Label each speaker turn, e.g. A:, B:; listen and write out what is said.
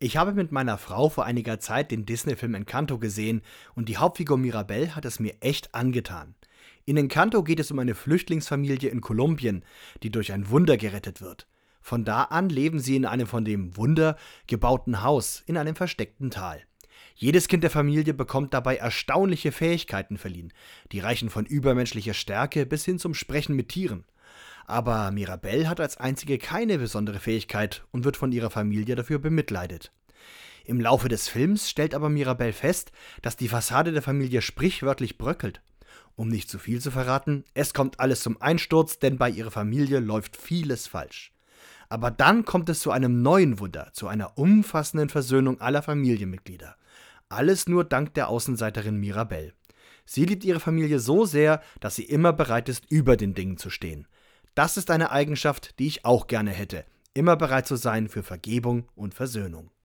A: Ich habe mit meiner Frau vor einiger Zeit den Disney-Film Encanto gesehen und die Hauptfigur Mirabelle hat es mir echt angetan. In Encanto geht es um eine Flüchtlingsfamilie in Kolumbien, die durch ein Wunder gerettet wird. Von da an leben sie in einem von dem Wunder gebauten Haus in einem versteckten Tal. Jedes Kind der Familie bekommt dabei erstaunliche Fähigkeiten verliehen, die reichen von übermenschlicher Stärke bis hin zum Sprechen mit Tieren. Aber Mirabelle hat als einzige keine besondere Fähigkeit und wird von ihrer Familie dafür bemitleidet. Im Laufe des Films stellt aber Mirabelle fest, dass die Fassade der Familie sprichwörtlich bröckelt. Um nicht zu viel zu verraten, es kommt alles zum Einsturz, denn bei ihrer Familie läuft vieles falsch. Aber dann kommt es zu einem neuen Wunder, zu einer umfassenden Versöhnung aller Familienmitglieder. Alles nur dank der Außenseiterin Mirabelle. Sie liebt ihre Familie so sehr, dass sie immer bereit ist, über den Dingen zu stehen. Das ist eine Eigenschaft, die ich auch gerne hätte, immer bereit zu sein für Vergebung und Versöhnung.